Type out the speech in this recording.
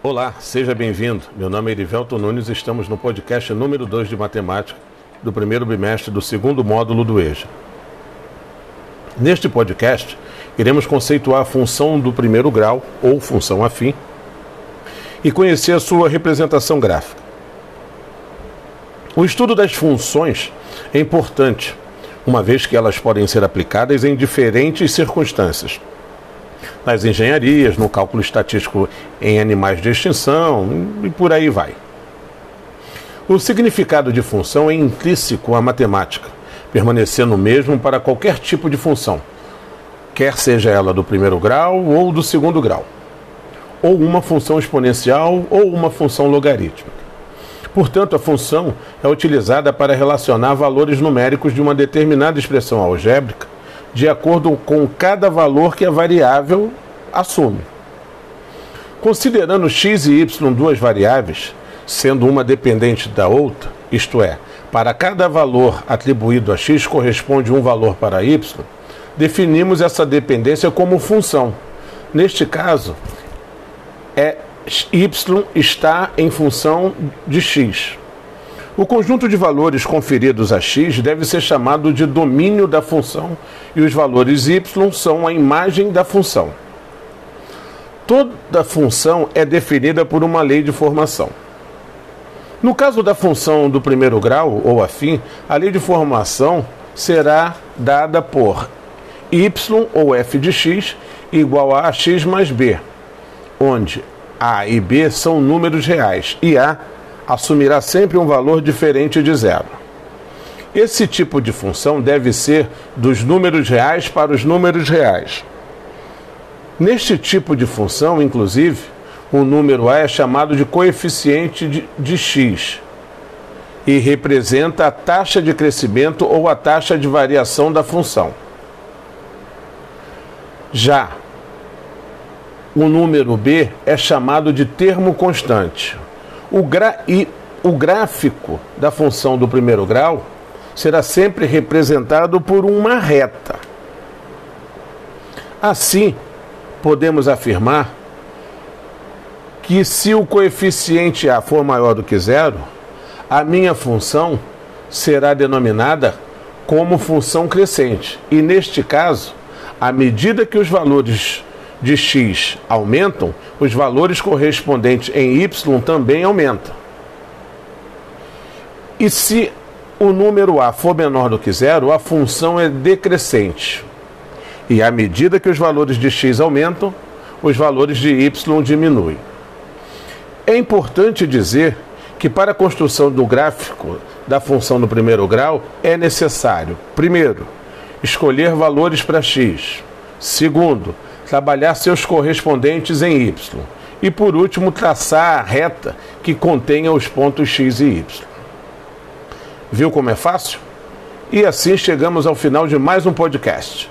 Olá, seja bem-vindo. Meu nome é Erivelto Nunes e estamos no podcast número 2 de matemática do primeiro bimestre do segundo módulo do EJA. Neste podcast, iremos conceituar a função do primeiro grau, ou função afim, e conhecer a sua representação gráfica. O estudo das funções é importante, uma vez que elas podem ser aplicadas em diferentes circunstâncias nas engenharias, no cálculo estatístico em animais de extinção e por aí vai. O significado de função é intrínseco à matemática, permanecendo o mesmo para qualquer tipo de função, quer seja ela do primeiro grau ou do segundo grau, ou uma função exponencial ou uma função logarítmica. Portanto, a função é utilizada para relacionar valores numéricos de uma determinada expressão algébrica de acordo com cada valor que a variável assume. Considerando x e y duas variáveis, sendo uma dependente da outra, isto é, para cada valor atribuído a x corresponde um valor para y, definimos essa dependência como função. Neste caso, é y está em função de x. O conjunto de valores conferidos a x deve ser chamado de domínio da função e os valores y são a imagem da função. Toda função é definida por uma lei de formação. No caso da função do primeiro grau ou afim, a lei de formação será dada por y ou f de x igual a x mais b, onde a e b são números reais e a assumirá sempre um valor diferente de zero. Esse tipo de função deve ser dos números reais para os números reais. Neste tipo de função, inclusive, o número a é chamado de coeficiente de, de x e representa a taxa de crescimento ou a taxa de variação da função. Já o número b é chamado de termo constante. O, gra... e o gráfico da função do primeiro grau será sempre representado por uma reta. Assim, podemos afirmar que se o coeficiente A for maior do que zero, a minha função será denominada como função crescente. E neste caso, à medida que os valores de x aumentam, os valores correspondentes em y também aumentam. E se o número a for menor do que zero, a função é decrescente. E à medida que os valores de x aumentam, os valores de y diminuem. É importante dizer que para a construção do gráfico da função do primeiro grau é necessário, primeiro, escolher valores para x. Segundo, trabalhar seus correspondentes em y. E por último, traçar a reta que contenha os pontos x e y. Viu como é fácil? E assim chegamos ao final de mais um podcast.